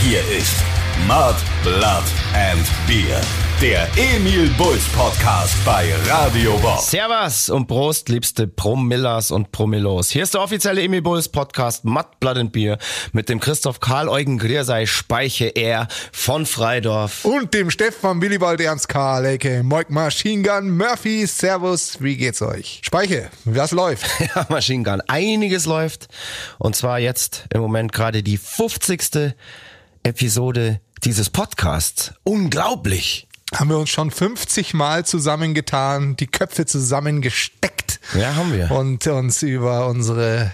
Hier ist Mud, Blood and Beer. Der Emil Bulls Podcast bei Radio Bob. Servus und Prost, liebste Promillas und Promillos. Hier ist der offizielle Emil Bulls Podcast Mud, Blood and Beer mit dem Christoph Karl Eugen Griersei Speiche R von Freidorf. Und dem Stefan Willibald Ernst Karl, a.k.a. Moik Machine Gun Murphy. Servus, wie geht's euch? Speiche, was läuft? Ja, Machine Gun. Einiges läuft. Und zwar jetzt im Moment gerade die 50. Episode dieses Podcasts. Unglaublich. Haben wir uns schon 50 Mal zusammengetan, die Köpfe zusammengesteckt. Ja, haben wir. Und uns über unsere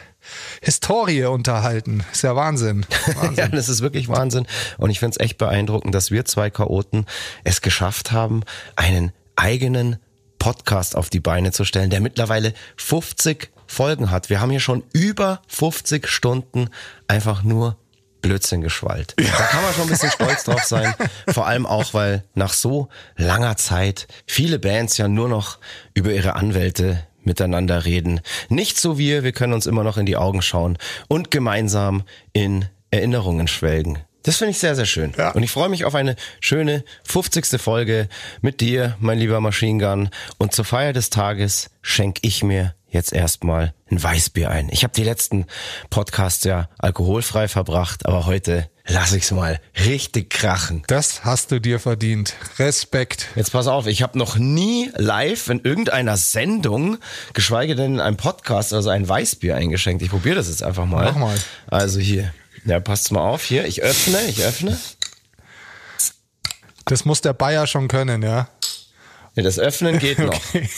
Historie unterhalten. Ist ja Wahnsinn. Wahnsinn. Ja, das ist wirklich Wahnsinn. Und ich finde es echt beeindruckend, dass wir zwei Chaoten es geschafft haben, einen eigenen Podcast auf die Beine zu stellen, der mittlerweile 50 Folgen hat. Wir haben hier schon über 50 Stunden einfach nur Blödsinn geschwallt. Da kann man schon ein bisschen stolz drauf sein. Vor allem auch, weil nach so langer Zeit viele Bands ja nur noch über ihre Anwälte miteinander reden. Nicht so wir, wir können uns immer noch in die Augen schauen und gemeinsam in Erinnerungen schwelgen. Das finde ich sehr, sehr schön. Ja. Und ich freue mich auf eine schöne 50. Folge mit dir, mein lieber Machine Gun. Und zur Feier des Tages schenke ich mir jetzt erstmal ein Weißbier ein. Ich habe die letzten Podcasts ja alkoholfrei verbracht, aber heute lasse ich es mal richtig krachen. Das hast du dir verdient. Respekt. Jetzt pass auf, ich habe noch nie live in irgendeiner Sendung, geschweige denn in einem Podcast, also ein Weißbier eingeschenkt. Ich probiere das jetzt einfach mal. Mach mal. Also hier. Ja, passt mal auf hier. Ich öffne, ich öffne. Das muss der Bayer schon können, ja. Ja, das Öffnen geht noch. Okay.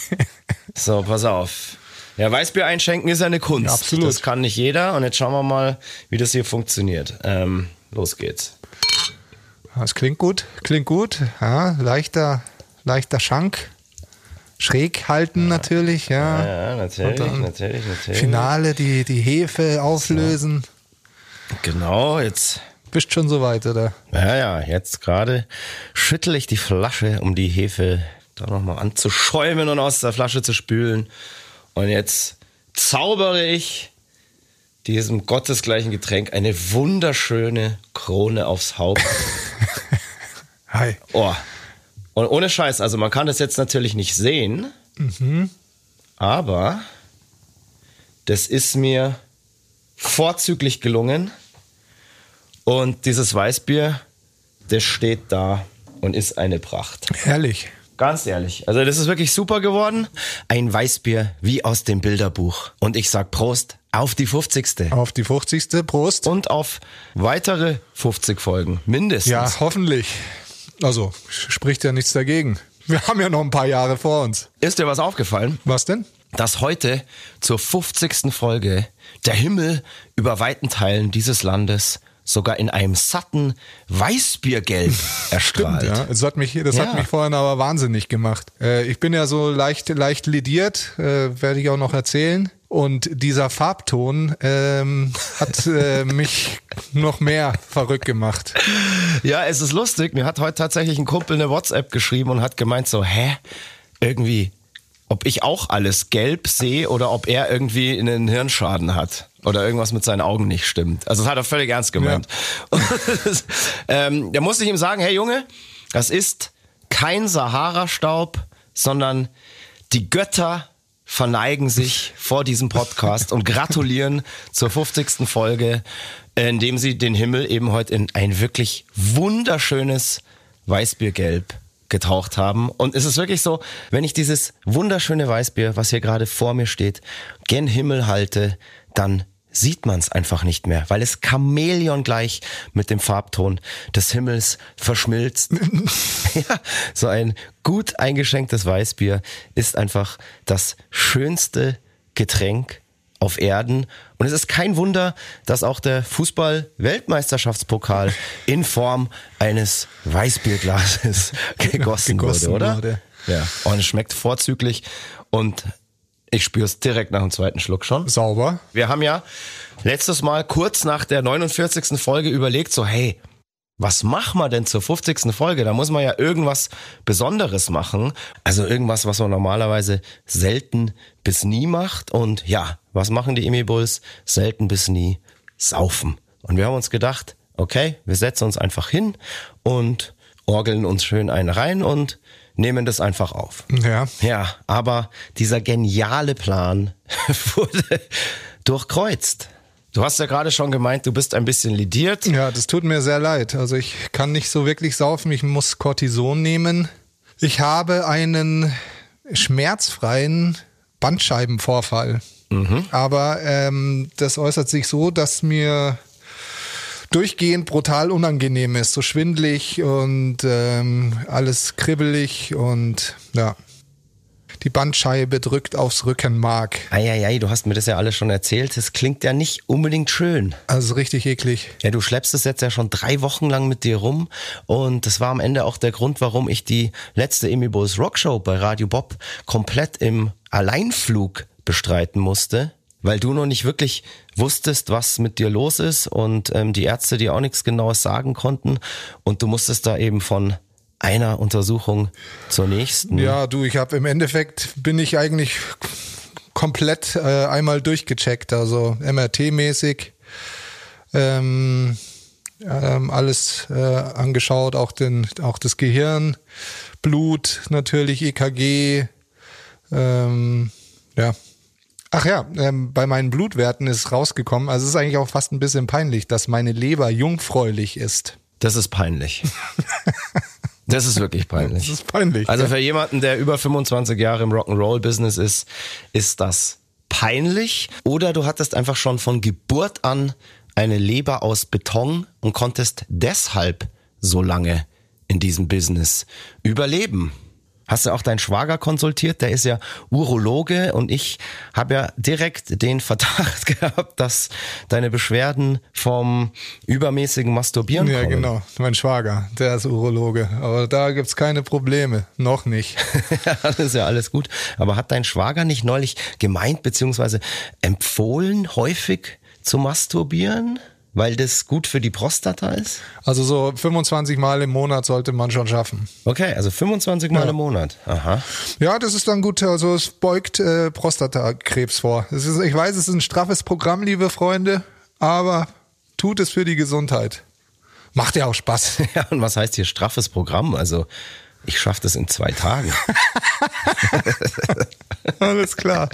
So, pass auf. Ja, Weißbier einschenken ist ja eine Kunst. Ja, absolut. Das kann nicht jeder. Und jetzt schauen wir mal, wie das hier funktioniert. Ähm, los geht's. Das klingt gut, klingt gut. Ja, leichter, leichter Schank. Schräg halten natürlich, ja. Ja, natürlich, natürlich, natürlich. Finale, die, die Hefe auflösen. Genau, jetzt. Bist schon soweit, oder? Ja, ja, jetzt gerade schüttel ich die Flasche, um die Hefe da nochmal anzuschäumen und aus der Flasche zu spülen. Und jetzt zaubere ich diesem gottesgleichen Getränk eine wunderschöne Krone aufs Haupt. Hi. Oh. Und ohne Scheiß, also man kann das jetzt natürlich nicht sehen, aber das ist mir vorzüglich gelungen. Und dieses Weißbier, das steht da und ist eine Pracht. Herrlich. Ganz ehrlich. Also das ist wirklich super geworden. Ein Weißbier wie aus dem Bilderbuch. Und ich sag Prost auf die 50. Auf die 50. Prost. Und auf weitere 50 Folgen. Mindestens. Ja, hoffentlich. Also, spricht ja nichts dagegen. Wir haben ja noch ein paar Jahre vor uns. Ist dir was aufgefallen? Was denn? dass heute zur 50. Folge der Himmel über weiten Teilen dieses Landes sogar in einem satten Weißbiergelb erstrahlt. Ja, das hat mich, das Ja. hat mich vorhin aber wahnsinnig gemacht. Äh, ich bin ja so leicht, leicht lediert, äh, werde ich auch noch erzählen. Und dieser Farbton ähm, hat äh, mich noch mehr verrückt gemacht. Ja, es ist lustig. Mir hat heute tatsächlich ein Kumpel eine WhatsApp geschrieben und hat gemeint so, hä? Irgendwie, ob ich auch alles gelb sehe oder ob er irgendwie einen Hirnschaden hat. Oder irgendwas mit seinen Augen nicht stimmt. Also das hat er völlig ernst gemeint. Das, ähm, da musste ich ihm sagen, hey Junge, das ist kein Sahara-Staub, sondern die Götter verneigen sich vor diesem Podcast und gratulieren zur 50. Folge, indem sie den Himmel eben heute in ein wirklich wunderschönes Weißbiergelb getaucht haben. Und es ist wirklich so, wenn ich dieses wunderschöne Weißbier, was hier gerade vor mir steht, gen Himmel halte, dann sieht man es einfach nicht mehr, weil es Chamäleon gleich mit dem Farbton des Himmels verschmilzt. ja, so ein gut eingeschenktes Weißbier ist einfach das schönste Getränk auf Erden. Und es ist kein Wunder, dass auch der Fußball-Weltmeisterschaftspokal in Form eines Weißbierglases gegossen, gegossen wurde, oder? wurde. Ja. Und es schmeckt vorzüglich und ich spüre es direkt nach dem zweiten Schluck schon. Sauber. Wir haben ja letztes Mal kurz nach der 49. Folge überlegt, so, hey, was machen wir denn zur 50. Folge? Da muss man ja irgendwas Besonderes machen. Also irgendwas, was man normalerweise selten bis nie macht. Und ja, was machen die Emi Bulls? Selten bis nie saufen. Und wir haben uns gedacht, okay, wir setzen uns einfach hin und orgeln uns schön einen rein und nehmen das einfach auf. Ja. Ja, aber dieser geniale Plan wurde durchkreuzt. Du hast ja gerade schon gemeint, du bist ein bisschen lidiert. Ja, das tut mir sehr leid. Also ich kann nicht so wirklich saufen, ich muss Cortison nehmen. Ich habe einen schmerzfreien Bandscheibenvorfall. Aber ähm, das äußert sich so, dass mir durchgehend brutal unangenehm ist, so schwindlig und ähm, alles kribbelig und ja. Die Bandscheibe drückt aufs Rückenmark. Eieiei, du hast mir das ja alles schon erzählt. Das klingt ja nicht unbedingt schön. Also richtig eklig. Ja, du schleppst es jetzt ja schon drei Wochen lang mit dir rum und das war am Ende auch der Grund, warum ich die letzte Amy Bulls Rockshow bei Radio Bob komplett im Alleinflug bestreiten musste, weil du noch nicht wirklich wusstest, was mit dir los ist und ähm, die Ärzte dir auch nichts Genaues sagen konnten und du musstest da eben von einer Untersuchung zur nächsten. Ja, du, ich habe im Endeffekt bin ich eigentlich komplett äh, einmal durchgecheckt, also MRT-mäßig. Ähm, ähm, alles äh, angeschaut, auch, den, auch das Gehirn, Blut natürlich, EKG. Ähm, ja. Ach ja, ähm, bei meinen Blutwerten ist rausgekommen, also es ist eigentlich auch fast ein bisschen peinlich, dass meine Leber jungfräulich ist. Das ist peinlich. Das ist wirklich peinlich. Das ist peinlich. Also für jemanden, der über 25 Jahre im Rock'n'Roll-Business ist, ist das peinlich. Oder du hattest einfach schon von Geburt an eine Leber aus Beton und konntest deshalb so lange in diesem Business überleben. Hast du auch deinen Schwager konsultiert? Der ist ja Urologe und ich habe ja direkt den Verdacht gehabt, dass deine Beschwerden vom übermäßigen Masturbieren Ja, kommen. genau. Mein Schwager, der ist Urologe. Aber da gibt's keine Probleme. Noch nicht. das ist ja alles gut. Aber hat dein Schwager nicht neulich gemeint beziehungsweise empfohlen, häufig zu masturbieren, weil das gut für die Prostata ist? Also so 25 Mal im Monat sollte man schon schaffen. Okay, also 25 Mal Ja. im Monat. Aha. Ja, das ist dann gut. Also es beugt äh, Prostatakrebs vor. Ist, ich weiß, es ist ein straffes Programm, liebe Freunde, aber tut es für die Gesundheit. Macht ja auch Spaß. Ja, und was heißt hier straffes Programm? Also ich schaffe das in zwei Tagen. Alles klar.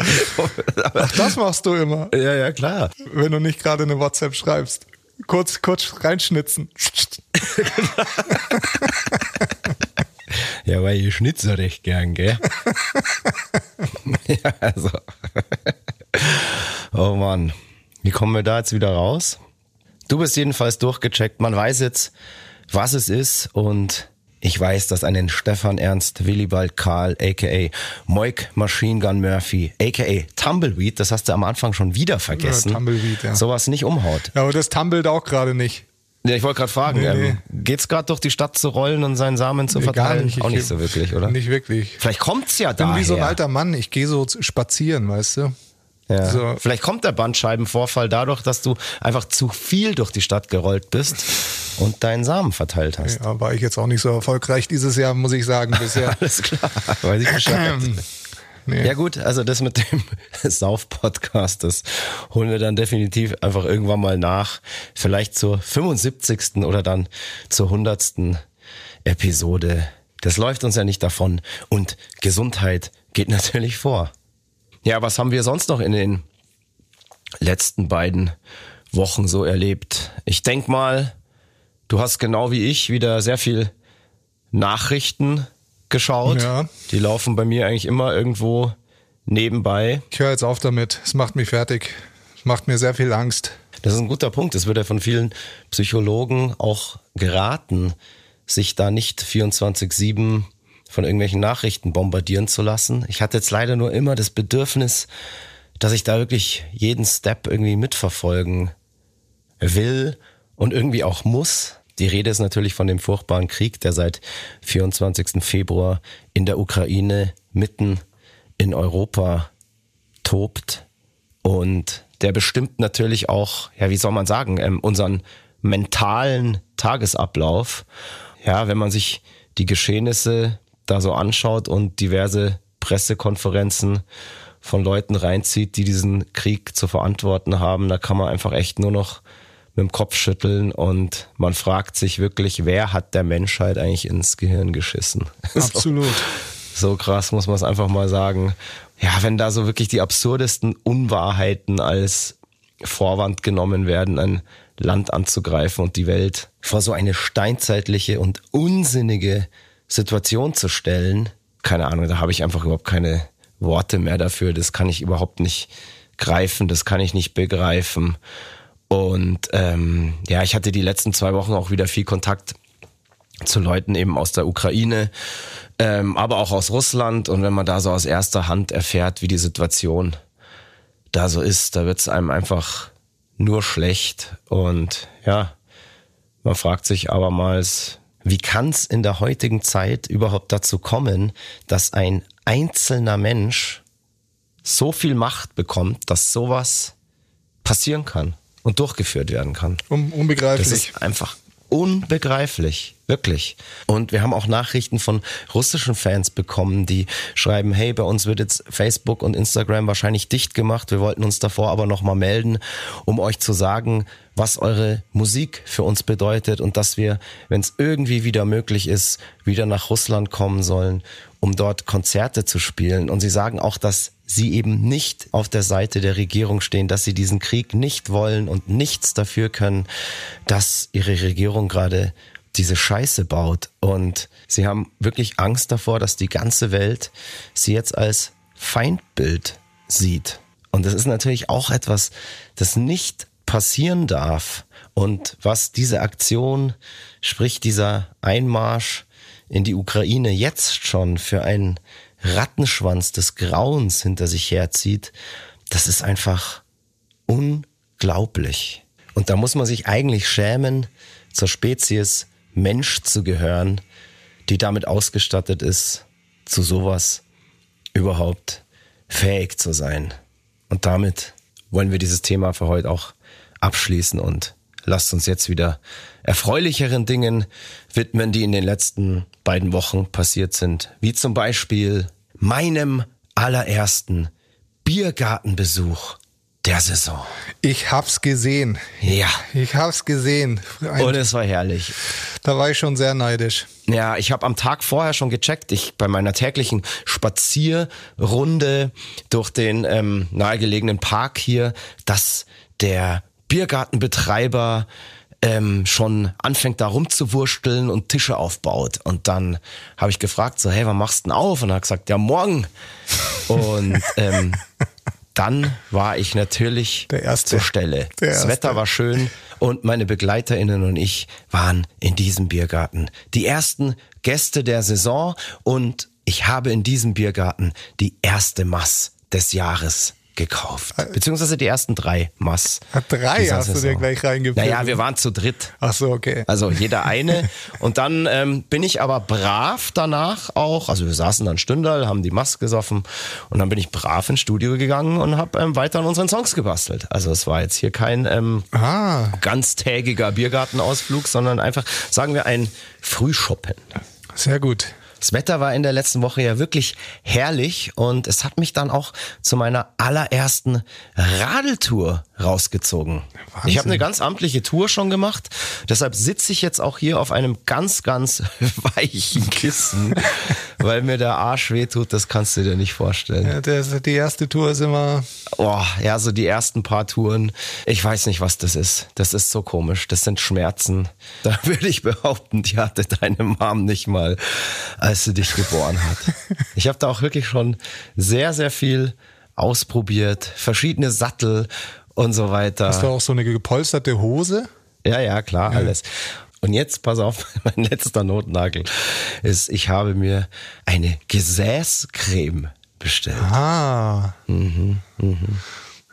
Ach, das machst du immer, ja, ja, klar. wenn du nicht gerade eine WhatsApp schreibst. Kurz, kurz reinschnitzen. Ja, weil ich schnitze recht gern, gell? ja, also. oh Mann. Wie kommen wir da jetzt wieder raus? Du bist jedenfalls durchgecheckt. Man weiß jetzt, was es ist und ich weiß, dass einen Stefan Ernst Willibald Karl, aka Moik Machine Gun Murphy, aka Tumbleweed, das hast du am Anfang schon wieder vergessen, Ja, Tumbleweed, ja. sowas nicht umhaut. Ja, aber das tumbelt auch gerade nicht. Ja, ich wollte gerade fragen, Nee, ähm, geht's gerade durch die Stadt zu rollen und seinen Samen zu Nee, verteilen? nicht. Auch Ich- nicht so wirklich, oder? Nicht wirklich. Vielleicht kommt's ja Ich bin daher. wie so ein alter Mann. Ich gehe so spazieren, weißt du? Ja. So. Vielleicht kommt der Bandscheibenvorfall dadurch, dass du einfach zu viel durch die Stadt gerollt bist und deinen Samen verteilt hast. Ja, war ich jetzt auch nicht so erfolgreich dieses Jahr, muss ich sagen, bisher. Alles klar, weiß ich Bescheid. nee. Ja gut, also das mit dem Sauf-Podcast, das holen wir dann definitiv einfach irgendwann mal nach. Vielleicht zur 75. oder dann zur 100. Episode. Das läuft uns ja nicht davon. Und Gesundheit geht natürlich vor. Ja, was haben wir sonst noch in den letzten beiden Wochen so erlebt? Ich denk mal, du hast genau wie ich wieder sehr viel Nachrichten geschaut. Ja. Die laufen bei mir eigentlich immer irgendwo nebenbei. Ich höre jetzt auf damit. Es macht mich fertig. Es macht mir sehr viel Angst. Das ist ein guter Punkt. Es wird ja von vielen Psychologen auch geraten, sich da nicht 24-7 von irgendwelchen Nachrichten bombardieren zu lassen. Ich hatte jetzt leider nur immer das Bedürfnis, dass ich da wirklich jeden Step irgendwie mitverfolgen will und irgendwie auch muss. Die Rede ist natürlich von dem furchtbaren Krieg, der seit 24. Februar in der Ukraine mitten in Europa tobt. Und der bestimmt natürlich auch, ja, wie soll man sagen, ähm, unseren mentalen Tagesablauf. Ja, wenn man sich die Geschehnisse da so anschaut und diverse Pressekonferenzen von Leuten reinzieht, die diesen Krieg zu verantworten haben, da kann man einfach echt nur noch mit dem Kopf schütteln und man fragt sich wirklich, wer hat der Menschheit eigentlich ins Gehirn geschissen? Absolut. So, so krass muss man es einfach mal sagen. Ja, wenn da so wirklich die absurdesten Unwahrheiten als Vorwand genommen werden, ein Land anzugreifen und die Welt vor so eine steinzeitliche und unsinnige Situation zu stellen, keine Ahnung, da habe ich einfach überhaupt keine Worte mehr dafür. Das kann ich überhaupt nicht greifen, das kann ich nicht begreifen. Und ähm, ja, ich hatte die letzten zwei Wochen auch wieder viel Kontakt zu Leuten eben aus der Ukraine, ähm, aber auch aus Russland. Und wenn man da so aus erster Hand erfährt, wie die Situation da so ist, da wird es einem einfach nur schlecht. Und ja, man fragt sich abermals, wie kann es in der heutigen Zeit überhaupt dazu kommen, dass ein einzelner Mensch so viel Macht bekommt, dass sowas passieren kann? und durchgeführt werden kann. Un unbegreiflich. Das ist einfach unbegreiflich, wirklich. Und wir haben auch Nachrichten von russischen Fans bekommen, die schreiben, hey, bei uns wird jetzt Facebook und Instagram wahrscheinlich dicht gemacht. Wir wollten uns davor aber nochmal melden, um euch zu sagen, was eure Musik für uns bedeutet und dass wir, wenn es irgendwie wieder möglich ist, wieder nach Russland kommen sollen, um dort Konzerte zu spielen. Und sie sagen auch, dass sie eben nicht auf der Seite der Regierung stehen, dass sie diesen Krieg nicht wollen und nichts dafür können, dass ihre Regierung gerade diese Scheiße baut. Und sie haben wirklich Angst davor, dass die ganze Welt sie jetzt als Feindbild sieht. Und das ist natürlich auch etwas, das nicht passieren darf. Und was diese Aktion, sprich dieser Einmarsch in die Ukraine jetzt schon für einen Rattenschwanz des Grauens hinter sich herzieht, das ist einfach unglaublich. Und da muss man sich eigentlich schämen, zur Spezies Mensch zu gehören, die damit ausgestattet ist, zu sowas überhaupt fähig zu sein. Und damit wollen wir dieses Thema für heute auch abschließen und lasst uns jetzt wieder erfreulicheren Dingen widmen, die in den letzten beiden Wochen passiert sind. Wie zum Beispiel meinem allerersten Biergartenbesuch der Saison. Ich hab's gesehen. Ja. Ich hab's gesehen. Ein, Und es war herrlich. Da war ich schon sehr neidisch. Ja, ich habe am Tag vorher schon gecheckt. Ich bei meiner täglichen Spazierrunde durch den ähm, nahegelegenen Park hier, dass der Biergartenbetreiber ähm, schon anfängt da rumzuwursteln und Tische aufbaut. Und dann habe ich gefragt, so, hey, wann machst du denn auf? Und er hat gesagt, ja, morgen. Und ähm, dann war ich natürlich Der Erste. zur Stelle. Das. Wetter war schön und meine BegleiterInnen und ich waren in diesem Biergarten. Die ersten Gäste der Saison und ich habe in diesem Biergarten die erste Mass des Jahres gekauft. Beziehungsweise die ersten drei Mass. Ah, drei hast du dir Saison. gleich reingepfiffen. Naja, wir waren zu dritt. Ach so, okay. Also jeder eine. Und dann ähm, bin ich aber brav danach auch, also wir saßen dann Stündal, haben die Mask gesoffen und dann bin ich brav ins Studio gegangen und habe ähm, weiter an unseren Songs gebastelt. Also es war jetzt hier kein ähm, Ah, ganztägiger Biergartenausflug, sondern einfach, sagen wir, ein Frühschoppen. sehr gut. Das Wetter war in der letzten Woche ja wirklich herrlich und es hat mich dann auch zu meiner allerersten Radeltour rausgezogen. Wahnsinn. Ich habe eine ganz amtliche Tour schon gemacht, deshalb sitze ich jetzt auch hier auf einem ganz, ganz weichen Kissen, weil mir der Arsch wehtut, das kannst du dir nicht vorstellen. Ja, der, die erste Tour ist immer. Oh, ja, so die ersten paar Touren. Ich weiß nicht, was das ist. Das ist so komisch. Das sind Schmerzen. Da würde ich behaupten, die hatte deine Mom nicht mal, als sie dich geboren hat. Ich habe da auch wirklich schon sehr, sehr viel ausprobiert. Verschiedene Sattel und so weiter. Hast du auch so eine gepolsterte Hose? Ja, ja, klar, alles. Und jetzt, pass auf, mein letzter Notnagel ist, ich habe mir eine Gesäßcreme bestellt. Ah. Mhm,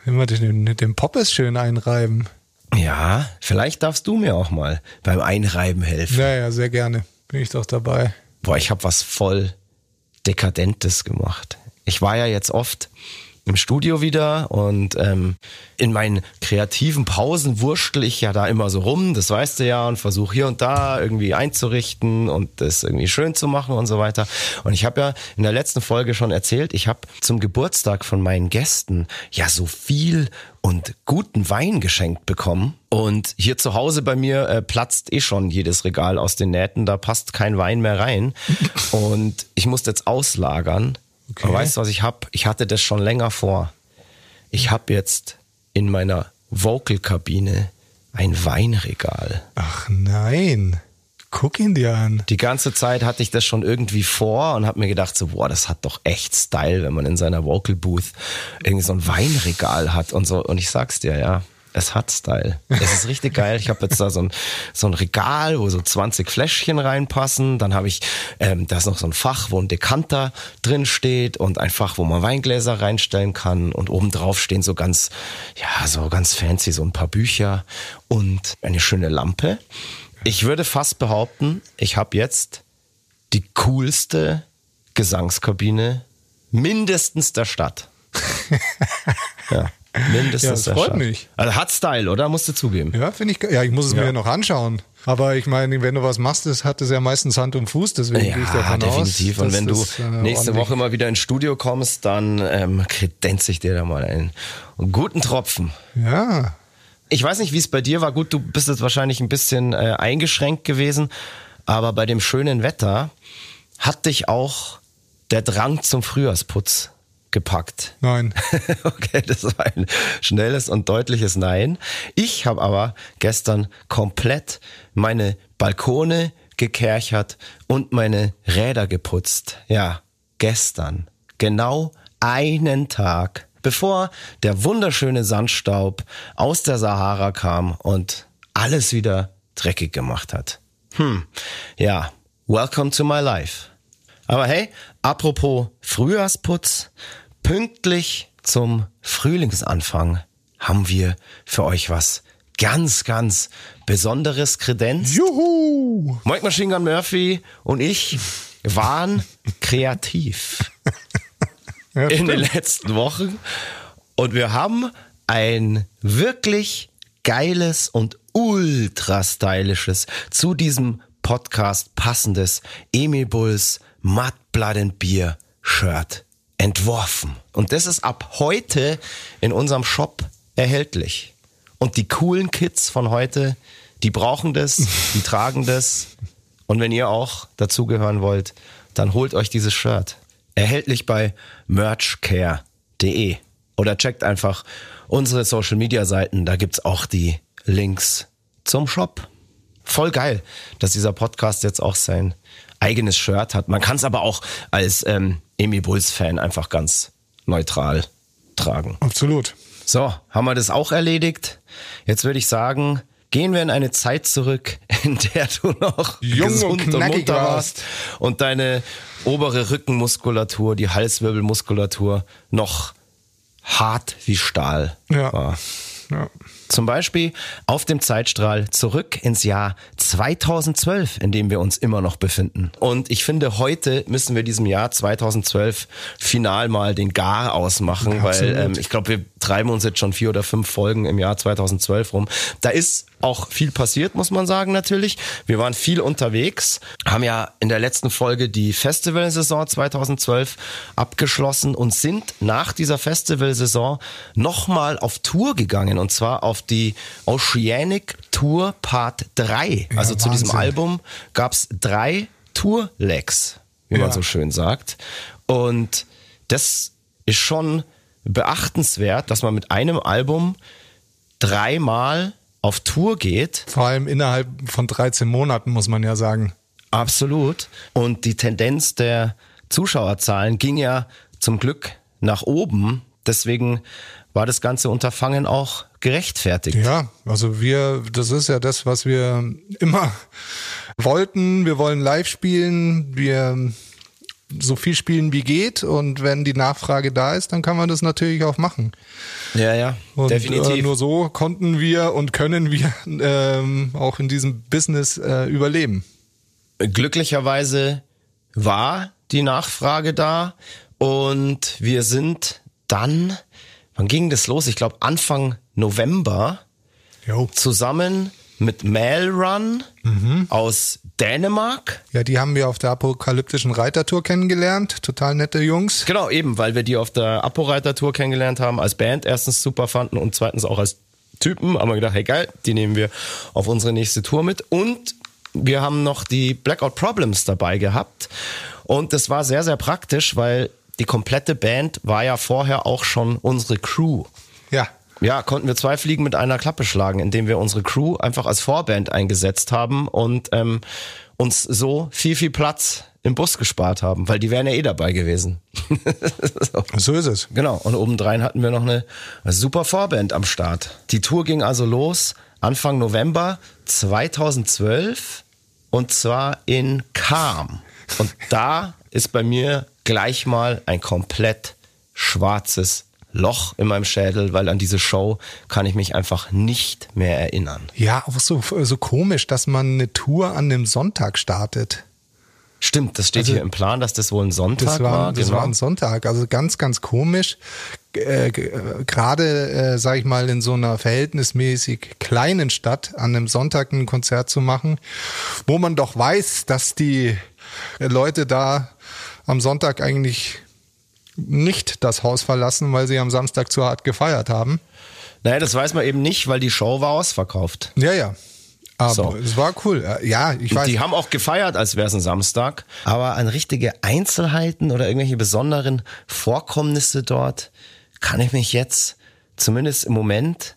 Immer den, den Poppes schön einreiben. Ja, vielleicht darfst du mir auch mal beim Einreiben helfen. Ja, ja, sehr gerne. Bin ich doch dabei. Boah, ich habe was voll Dekadentes gemacht. Ich war ja jetzt oft im Studio wieder und ähm, in meinen kreativen Pausen wurschtel ich ja da immer so rum, das weißt du ja, und versuche hier und da irgendwie einzurichten und das irgendwie schön zu machen und so weiter. Und ich habe ja in der letzten Folge schon erzählt, ich habe zum Geburtstag von meinen Gästen ja so viel und guten Wein geschenkt bekommen. Und hier zu Hause bei mir äh, platzt eh schon jedes Regal aus den Nähten, da passt kein Wein mehr rein. Und ich musste jetzt auslagern. Okay. Aber weißt du, was ich hab? Ich hatte das schon länger vor. Ich habe jetzt in meiner Vocal-Kabine ein Weinregal. Ach nein. Guck ihn dir an. Die ganze Zeit hatte ich das schon irgendwie vor und habe mir gedacht, so, boah, das hat doch echt Style, wenn man in seiner Vocal Booth irgendwie so ein Weinregal hat und so. Und ich sag's dir, ja, es hat Style. Es ist richtig geil. Ich habe jetzt da so ein, so ein Regal, wo so 20 Fläschchen reinpassen. Dann habe ich, ähm, da ist noch so ein Fach, wo ein Dekanter drin steht und ein Fach, wo man Weingläser reinstellen kann. Und oben drauf stehen so ganz, ja, so ganz fancy, so ein paar Bücher und eine schöne Lampe. Ich würde fast behaupten, ich habe jetzt die coolste Gesangskabine mindestens der Stadt. ja. Mindestens ja, das freut Stadt. mich. Also hat Style, oder? Musst du zugeben. Ja, finde ich. Ja, ich muss es Ja. mir noch anschauen. Aber ich meine, wenn du was machst, das hat es ja meistens Hand und Fuß. Deswegen gehe ich davon definitiv. aus. Und wenn du äh, nächste ordentlich- Woche mal wieder ins Studio kommst, dann ähm, kredenz ich dir da mal einen guten Tropfen. Ja. Ich weiß nicht, wie es bei dir war. Gut, du bist jetzt wahrscheinlich ein bisschen äh, eingeschränkt gewesen, aber bei dem schönen Wetter hat dich auch der Drang zum Frühjahrsputz gepackt. Nein. Okay, das war ein schnelles und deutliches Nein. Ich habe aber gestern komplett meine Balkone gekerchert und meine Räder geputzt. Ja, gestern. Genau einen Tag, bevor der wunderschöne Sandstaub aus der Sahara kam und alles wieder dreckig gemacht hat. Hm, ja, welcome to my life. Aber hey, apropos Frühjahrsputz, pünktlich zum Frühlingsanfang haben wir für euch was ganz, ganz Besonderes kredenzt. Juhu! Mike Machine Gun Murphy und ich waren kreativ Ja, in den letzten Wochen und wir haben ein wirklich geiles und ultra stylisches zu diesem Podcast passendes Emil Bulls Mud Blood and Beer Shirt entworfen. Und das ist ab heute in unserem Shop erhältlich. Und die coolen Kids von heute, die brauchen das, die tragen das. Und wenn ihr auch dazugehören wollt, dann holt euch dieses Shirt. Erhältlich bei merchcare.de oder checkt einfach unsere Social Media Seiten, da gibt's auch die Links zum Shop. Voll geil, dass dieser Podcast jetzt auch sein eigenes Shirt hat. Man kann es aber auch als ähm, Emi Bulls Fan einfach ganz neutral tragen. Absolut. So, haben wir das auch erledigt? Jetzt würde ich sagen, gehen wir in eine Zeit zurück, in der du noch Jung und gesund und, knackig munter warst. warst und deine obere Rückenmuskulatur, die Halswirbelmuskulatur noch hart wie Stahl Ja. war. Ja. Zum Beispiel auf dem Zeitstrahl zurück ins Jahr 2012, in dem wir uns immer noch befinden. Und ich finde, heute müssen wir diesem Jahr 2012 final mal den Gar ausmachen, weil Absolut. ähm, ich glaube, wir treiben uns jetzt schon vier oder fünf Folgen im Jahr 2012 rum. Da ist auch viel passiert, muss man sagen natürlich. Wir waren viel unterwegs, haben ja in der letzten Folge die Festivalsaison 2012 abgeschlossen und sind nach dieser Festivalsaison nochmal auf Tour gegangen und zwar auf die Oceanic Tour Part 3. also zu diesem. Album gab's drei Tour-Legs, wie man Ja. so schön sagt. Und das ist schon beachtenswert, dass man mit einem Album dreimal auf Tour geht. Vor allem innerhalb von 13 Monaten, muss man ja sagen. Absolut. Und die Tendenz der Zuschauerzahlen ging ja zum Glück nach oben. Deswegen war das ganze Unterfangen auch gerechtfertigt. Ja, also wir, das ist ja das, was wir immer wollten. Wir wollen live spielen, wir so viel spielen wie geht und wenn die Nachfrage da ist, dann kann man das natürlich auch machen. Ja, ja, Und definitiv. Äh, nur so konnten wir und können wir ähm, auch in diesem Business äh, überleben. glücklicherweise war die Nachfrage da und wir sind dann, wann ging das los? Ich glaube Anfang November Jo. zusammen mit Mal Run aus Dänemark. Ja, die haben wir auf der apokalyptischen Reitertour kennengelernt. Total nette Jungs. Genau, eben, weil wir die auf der Apo-Reiter-Tour kennengelernt haben, als Band erstens super fanden und zweitens auch als Typen. Haben wir gedacht, hey geil, die nehmen wir auf unsere nächste Tour mit. Und wir haben noch die Blackout Problems dabei gehabt. Und das war sehr, sehr praktisch, weil die komplette Band war ja vorher auch schon unsere Crew. Ja. Ja, konnten wir zwei Fliegen mit einer Klappe schlagen, indem wir unsere Crew einfach als Vorband eingesetzt haben und ähm, uns so viel, viel Platz im Bus gespart haben, weil die wären ja eh dabei gewesen. so. So ist es. Genau, und obendrein hatten wir noch eine super Vorband am Start. Die Tour ging also los Anfang November 2012 und zwar in Kam. Und da ist bei mir gleich mal ein komplett schwarzes Loch in meinem Schädel, weil an diese Show kann ich mich einfach nicht mehr erinnern. Ja, auch so, so komisch, dass man eine Tour an einem Sonntag startet. Stimmt, das steht Also, hier im Plan, dass das wohl ein Sonntag Das war, war. das genau. war ein Sonntag, also ganz, ganz komisch. Äh, äh, Gerade, äh, sag ich mal, in so einer verhältnismäßig kleinen Stadt an einem Sonntag ein Konzert zu machen, wo man doch weiß, dass die Leute da am Sonntag eigentlich nicht das Haus verlassen, weil sie am Samstag zu hart gefeiert haben. Naja, das weiß man eben nicht, weil die Show war ausverkauft. Ja, ja. Aber So. es war cool. Ja, ich weiß. Die haben auch gefeiert, als wäre es ein Samstag. Aber an richtige Einzelheiten oder irgendwelche besonderen Vorkommnisse dort kann ich mich jetzt zumindest im Moment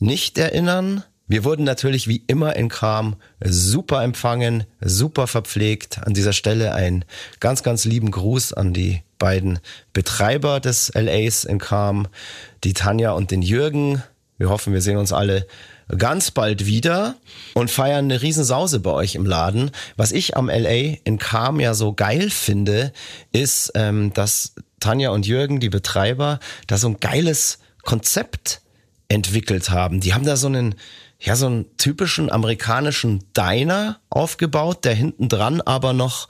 nicht erinnern. Wir wurden natürlich wie immer in Kram super empfangen, super verpflegt. An dieser Stelle einen ganz, ganz lieben Gruß an die beiden Betreiber des LAs in Kram, die Tanja und den Jürgen. Wir hoffen, wir sehen uns alle ganz bald wieder und feiern eine Riesensause bei euch im Laden. Was ich am LA in Kam ja so geil finde, ist, ähm, dass Tanja und Jürgen, die Betreiber, da so ein geiles Konzept entwickelt haben. Die haben da so einen, ja, so einen typischen amerikanischen Diner aufgebaut, der hinten dran aber noch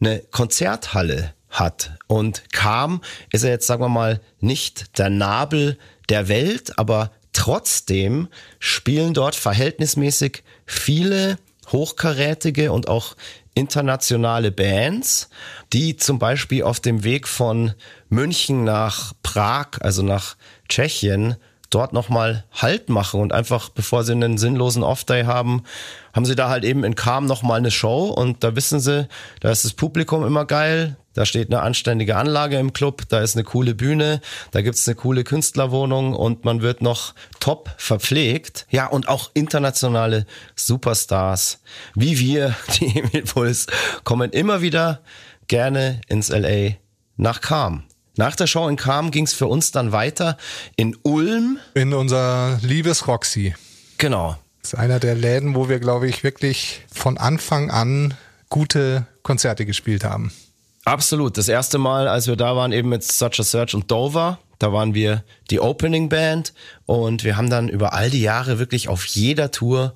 eine Konzerthalle hat. Und Kam ist ja jetzt, sagen wir mal, nicht der Nabel der Welt, aber trotzdem spielen dort verhältnismäßig viele hochkarätige und auch internationale Bands, die zum Beispiel auf dem Weg von München nach Prag, also nach Tschechien, dort nochmal Halt machen und einfach, bevor sie einen sinnlosen Off-Day haben, haben sie da halt eben in Kam nochmal eine Show und da wissen sie, da ist das Publikum immer geil, da steht eine anständige Anlage im Club, da ist eine coole Bühne, da gibt's eine coole Künstlerwohnung und man wird noch top verpflegt. Ja, und auch internationale Superstars wie wir, die Emil Puls, kommen immer wieder gerne ins LA nach Kam. Nach der Show in Kam ging's für uns dann weiter in Ulm. in unser liebes Roxy. Genau. Das ist einer der Läden, wo wir, glaube ich, wirklich von Anfang an gute Konzerte gespielt haben. Absolut. Das erste Mal, als wir da waren, eben mit Such a Search und Dover, da waren wir die Opening Band und wir haben dann über all die Jahre wirklich auf jeder Tour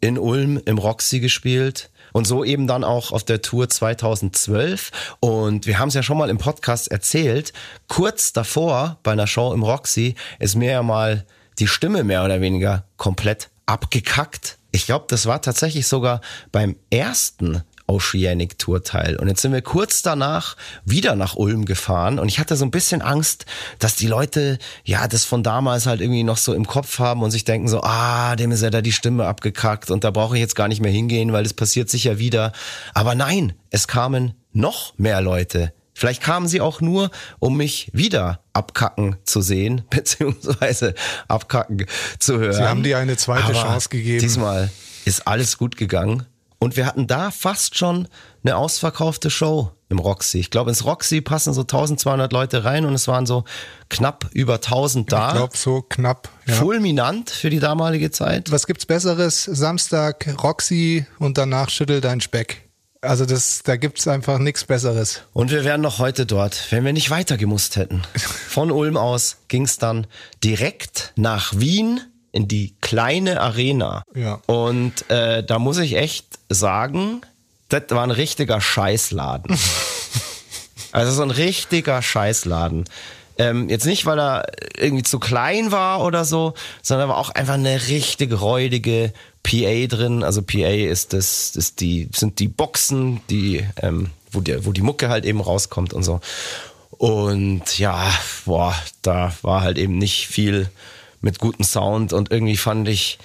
in Ulm im Roxy gespielt. Und so eben dann auch auf der Tour 2012. Und wir haben es ja schon mal im Podcast erzählt. Kurz davor, bei einer Show im Roxy, ist mir ja mal die Stimme mehr oder weniger komplett abgekackt. Ich glaube, das war tatsächlich sogar beim ersten Oceanic Tour Teil. Und jetzt sind wir kurz danach wieder nach Ulm gefahren und ich hatte so ein bisschen Angst, dass die Leute ja das von damals halt irgendwie noch so im Kopf haben und sich denken so, ah, dem ist ja da die Stimme abgekackt und da brauche ich jetzt gar nicht mehr hingehen, weil das passiert sicher wieder. Aber nein, es kamen noch mehr Leute. Vielleicht kamen sie auch nur, um mich wieder abkacken zu sehen, beziehungsweise abkacken zu hören. Sie haben dir eine zweite Aber Chance gegeben. Diesmal ist alles gut gegangen. Und wir hatten da fast schon eine ausverkaufte Show im Roxy. Ich glaube, ins Roxy passen so 1200 Leute rein und es waren so knapp über 1000 da. Ich glaube, so knapp. Ja. Fulminant für die damalige Zeit. Was gibt's Besseres? Samstag Roxy und danach schüttel dein Speck. Also das, da gibt's einfach nichts Besseres. Und wir wären noch heute dort, wenn wir nicht weiter gemusst hätten. Von Ulm aus ging's dann direkt nach Wien in die kleine Arena. Ja. Und äh, da muss ich echt sagen, das war ein richtiger Scheißladen. also so ein richtiger Scheißladen. Ähm, jetzt nicht, weil er irgendwie zu klein war oder so, sondern war auch einfach eine richtig räudige PA drin. Also PA ist das, ist die, sind die Boxen, die, ähm, wo, die, wo die Mucke halt eben rauskommt und so. Und ja, boah, da war halt eben nicht viel mit gutem Sound und irgendwie fand ich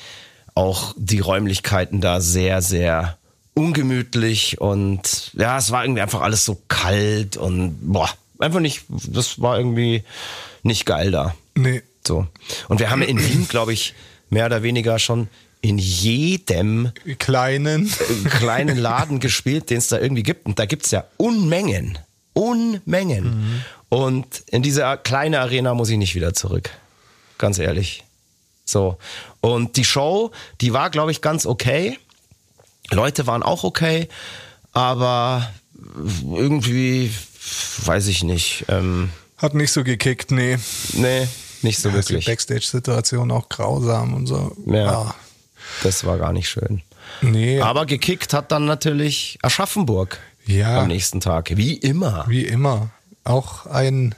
auch die Räumlichkeiten da sehr, sehr ungemütlich und ja, es war irgendwie einfach alles so kalt und boah, einfach nicht, das war irgendwie nicht geil da. Nee. So. Und wir haben in Wien, glaube ich, mehr oder weniger schon in jedem Kleinen. äh, kleinen Laden gespielt, den es da irgendwie gibt. Und da gibt's ja Unmengen. Unmengen. Und in diese kleine Arena muss ich nicht wieder zurück. Ganz ehrlich. So. Und die Show, die war, glaube ich, ganz okay. Leute waren auch okay, aber irgendwie, weiß ich nicht. Ähm, Hat nicht so gekickt, nee. nee, nicht so Ja, ist die wirklich. Backstage-Situation auch grausam und so. Ja. Ah, Das war gar nicht schön. nee, Aber gekickt hat dann natürlich Aschaffenburg Ja. am nächsten Tag. Wie immer. wie immer. Auch ein,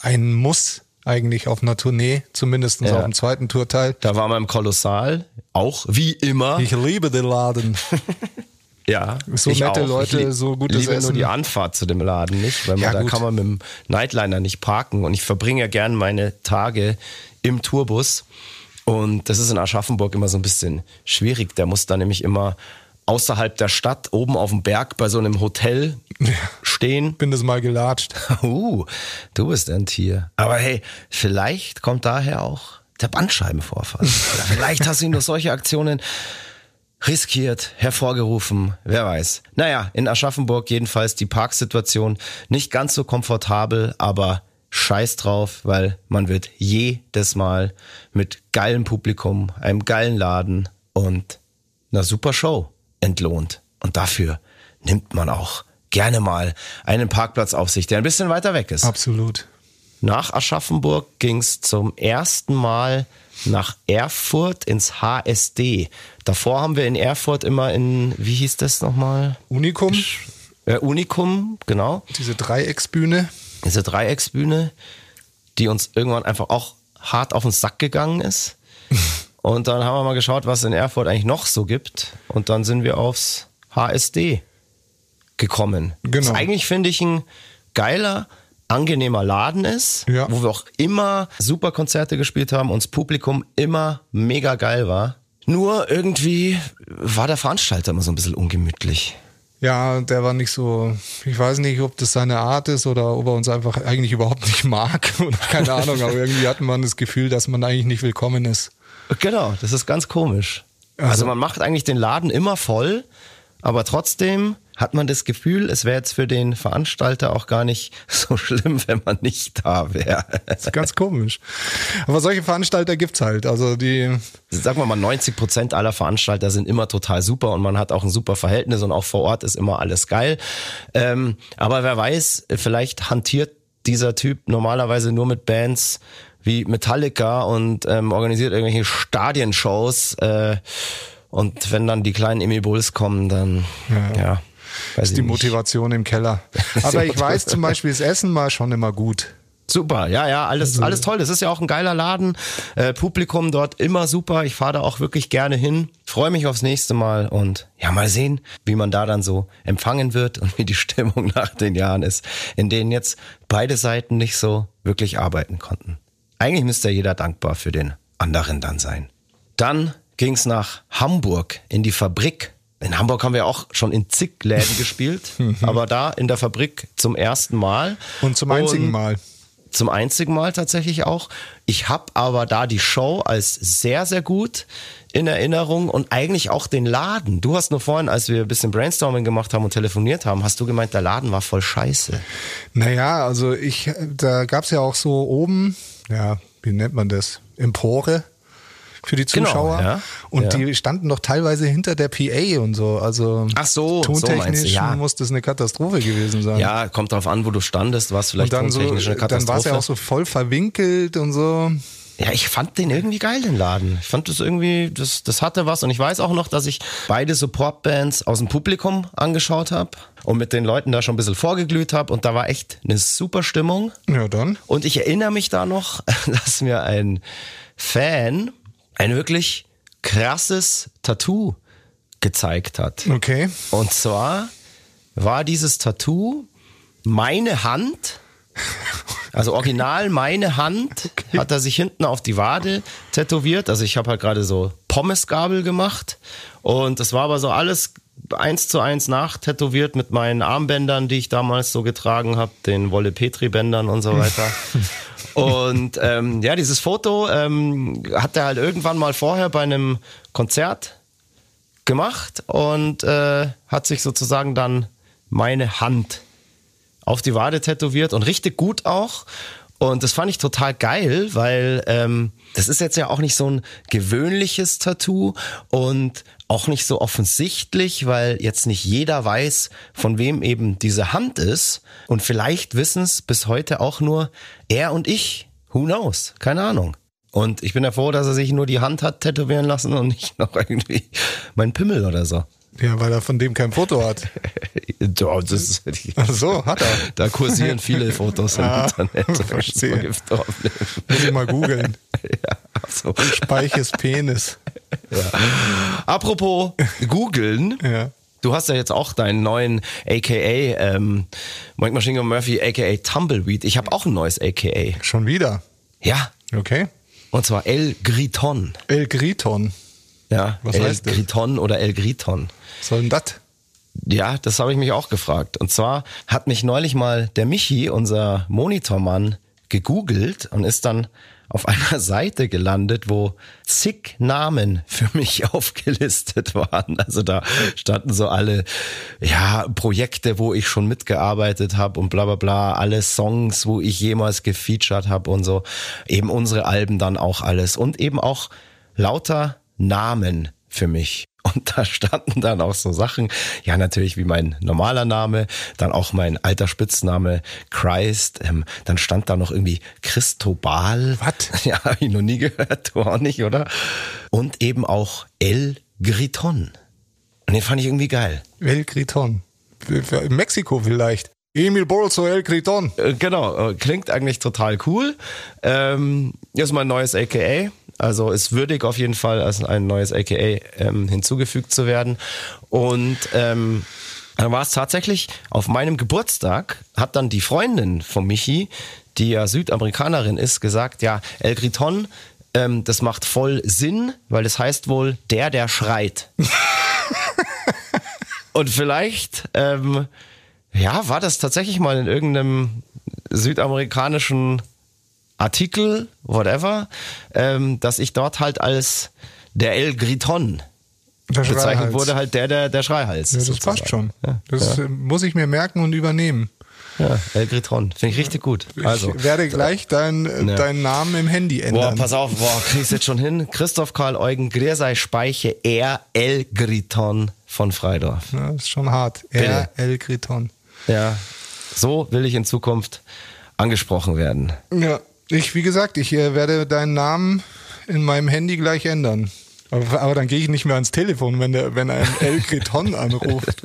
ein Muss eigentlich auf einer Tournee, zumindest Ja. auf dem zweiten Tourteil. Da waren wir im Kolossal. Auch wie immer. Ich liebe den Laden. ja. So ich nette auch. Leute, ich so gutes liebe nur Essen. die Anfahrt zu dem Laden nicht, weil man, Ja, da gut. kann man mit dem Nightliner nicht parken. Und ich verbringe ja gern meine Tage im Tourbus. Und das ist in Aschaffenburg immer so ein bisschen schwierig. Der muss da nämlich immer außerhalb der Stadt, oben auf dem Berg bei so einem Hotel stehen. Bin das mal gelatscht. Uh, du bist ein Tier. Aber hey, vielleicht kommt daher auch der Bandscheibenvorfall. Oder vielleicht hast du ihn durch solche Aktionen riskiert, hervorgerufen, wer weiß. Naja, in Aschaffenburg jedenfalls die Parksituation nicht ganz so komfortabel, aber scheiß drauf, weil man wird jedes Mal mit geilem Publikum, einem geilen Laden und einer super Show entlohnt. Und dafür nimmt man auch gerne mal einen Parkplatz auf sich, der ein bisschen weiter weg ist. Absolut. Nach Aschaffenburg ging's zum ersten Mal nach Erfurt ins HSD. Davor haben wir in Erfurt immer in, wie hieß das nochmal? Unikum, Äh, Unikum, genau. diese Dreiecksbühne. Diese Dreiecksbühne, die uns irgendwann einfach auch hart auf den Sack gegangen ist. Und dann haben wir mal geschaut, was es in Erfurt eigentlich noch so gibt. Und dann sind wir aufs HSD gekommen. Genau. Was eigentlich, finde ich, ein geiler, angenehmer Laden ist, Ja. wo wir auch immer super Konzerte gespielt haben und das Publikum immer mega geil war. Nur irgendwie war der Veranstalter immer so ein bisschen ungemütlich. Ja, der war nicht so, ich weiß nicht, ob das seine Art ist oder ob er uns einfach eigentlich überhaupt nicht mag. Oder keine Ahnung, aber irgendwie hat man das Gefühl, dass man eigentlich nicht willkommen ist. Genau, das ist ganz komisch. Also, Also- man macht eigentlich den Laden immer voll, aber trotzdem hat man das Gefühl, es wäre jetzt für den Veranstalter auch gar nicht so schlimm, wenn man nicht da wäre. Das ist ganz komisch. Aber solche Veranstalter gibt's halt. Also die, Sagen wir mal, 90 Prozent aller Veranstalter sind immer total super und man hat auch ein super Verhältnis und auch vor Ort ist immer alles geil. Ähm, aber wer weiß, vielleicht hantiert dieser Typ normalerweise nur mit Bands wie Metallica und ähm, organisiert irgendwelche Stadienshows. Äh, und wenn dann die kleinen Emmy Bulls kommen, dann ja, Ja. ist die nicht. Motivation im Keller. Aber ich weiß zum Beispiel, das Essen war schon immer gut. Super, ja, ja, Also alles, alles toll. Das ist ja auch ein geiler Laden. Äh, Publikum dort immer super. Ich fahre da auch wirklich gerne hin. Freue mich aufs nächste Mal und ja, mal sehen, wie man da dann so empfangen wird und wie die Stimmung nach den Jahren ist, in denen jetzt beide Seiten nicht so wirklich arbeiten konnten. Eigentlich müsste ja jeder dankbar für den anderen dann sein. Dann ging's nach Hamburg in die Fabrik. In Hamburg haben wir auch schon in zig Läden gespielt, aber da in der Fabrik zum ersten Mal. Und zum einzigen Und- Mal. Zum einzigen Mal tatsächlich auch. Ich habe aber da die Show als sehr, sehr gut in Erinnerung und eigentlich auch den Laden. Du hast nur vorhin, als wir ein bisschen Brainstorming gemacht haben und telefoniert haben, hast du gemeint, der Laden war voll scheiße. Naja, also ich, da gab's ja auch so oben, ja, wie nennt man das? Empore für die Genau, Zuschauer. ja. Und Ja. die standen doch teilweise hinter der PA und so. Also Ach so, so tontechnisch meinst du, ja. muss das eine Katastrophe gewesen sein. Ja, kommt drauf an, wo du standest, was vielleicht und dann so, tontechnisch eine dann war es Katastrophe. ja auch so voll verwinkelt und so. Ja, ich fand den irgendwie geil, den Laden. Ich fand das irgendwie, das, das hatte was. Und ich weiß auch noch, dass ich beide Support-Bands aus dem Publikum angeschaut habe und mit den Leuten da schon ein bisschen vorgeglüht habe. Und da war echt eine super Stimmung. Ja, dann. Und ich erinnere mich da noch, dass mir ein Fan ein wirklich krasses Tattoo gezeigt hat. Okay. Und zwar war dieses Tattoo meine Hand, also original meine Hand, hat er sich hinten auf die Wade tätowiert. Also ich habe halt gerade so Pommesgabel gemacht und das war aber so alles eins zu eins nachtätowiert mit meinen Armbändern, die ich damals so getragen habe, den Wolle Petri Bändern und so weiter. und ähm, ja, dieses Foto ähm, hat er halt irgendwann mal vorher bei einem Konzert gemacht und äh, hat sich sozusagen dann meine Hand auf die Wade tätowiert und richtig gut auch. Und das fand ich total geil, weil ähm, das ist jetzt ja auch nicht so ein gewöhnliches Tattoo und auch nicht so offensichtlich, weil jetzt nicht jeder weiß, von wem eben diese Hand ist. Und vielleicht wissen es bis heute auch nur er und ich. Who knows? Keine Ahnung. Und ich bin ja froh, dass er sich nur die Hand hat tätowieren lassen und nicht noch irgendwie mein Pimmel oder so. Ja, weil er von dem kein Foto hat. Ja, das ist, Ach so, hat er. da kursieren viele Fotos im Ah, Internet. verstehe. Muss ich mal googeln. ja, so. Speiches Penis. Apropos googeln. Ja. Du hast ja jetzt auch deinen neuen AKA, ähm, Mike Machine Gun Murphy, AKA Tumbleweed. Ich habe auch ein neues AKA. Schon wieder. Ja. Okay. Und zwar El Griton. El Griton. Ja. Was El heißt das? Griton oder El Griton. Was soll denn das? Ja, das habe ich mich auch gefragt. Und zwar hat mich neulich mal der Michi, unser Monitormann, gegoogelt und ist dann auf einer Seite gelandet, wo zig Namen für mich aufgelistet waren. Also da standen so alle ja Projekte, wo ich schon mitgearbeitet habe und bla bla bla, alle Songs, wo ich jemals gefeatured habe und so. Eben unsere Alben dann auch alles und eben auch lauter Namen für mich. Und da standen dann auch so Sachen, ja natürlich wie mein normaler Name, dann auch mein alter Spitzname Christ, ähm, dann stand da noch irgendwie Christobal. Was? Ja, hab ich noch nie gehört, du auch nicht, oder? Und eben auch El Griton. Und den fand ich irgendwie geil. El Griton. In Mexiko vielleicht. Emil Bolso El Griton. Äh, Genau, äh, klingt eigentlich total cool. Ähm, ist mein neues AKA. Also ist würdig auf jeden Fall als ein neues AKA ähm, hinzugefügt zu werden. Und ähm, dann war es tatsächlich auf meinem Geburtstag, hat dann die Freundin von Michi, die ja Südamerikanerin ist, gesagt, ja, El Griton, ähm, das macht voll Sinn, weil das heißt wohl der, der schreit. Und vielleicht, ähm, ja, war das tatsächlich mal in irgendeinem südamerikanischen Artikel, whatever, ähm, dass ich dort halt als der El Griton bezeichnet wurde, halt der, der, der Schreihals. Ja, das sozusagen. passt schon. Ja, Das äh, muss ich mir merken und übernehmen. ja, El Griton. Finde ich richtig gut. Also. ich werde gleich dein, äh, Ja. deinen Namen im Handy Boah, ändern. pass auf, boah, kriegst jetzt schon hin. Christoph Karl Eugen, Gräsei Speiche, er El Griton von Freidorf. Ja, ist schon hart. Er El Griton. Ja, so will ich in Zukunft angesprochen werden. Ja, ich, wie gesagt, ich äh, werde deinen Namen in meinem Handy gleich ändern. Aber, aber dann gehe ich nicht mehr ans Telefon, wenn, der, wenn ein El Griton anruft.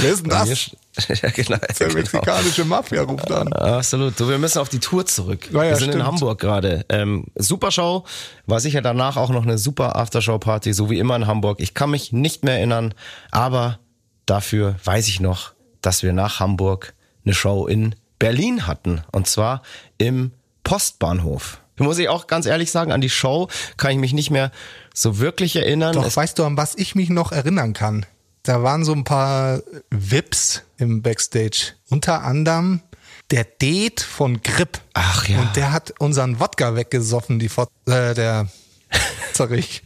Wer ist denn das? ja, genau, Der genau. mexikanische Mafia ruft an. Absolut. Du, wir müssen auf die Tour zurück. Ja, ja, wir sind in stimmt. Hamburg gerade. Ähm, super Show. War sicher danach auch noch eine super Aftershow-Party, so wie immer in Hamburg. Ich kann mich nicht mehr erinnern, aber dafür weiß ich noch, dass wir nach Hamburg eine Show in Berlin hatten. Und zwar im Postbahnhof. Muss ich auch ganz ehrlich sagen, an die Show kann ich mich nicht mehr so wirklich erinnern. Doch, Es- weißt du, an was ich mich noch erinnern kann? Da waren so ein paar Vips im Backstage. Unter anderem der Date von Grip. Ach ja. Und der hat unseren Wodka weggesoffen, die Fot äh, der Zarich.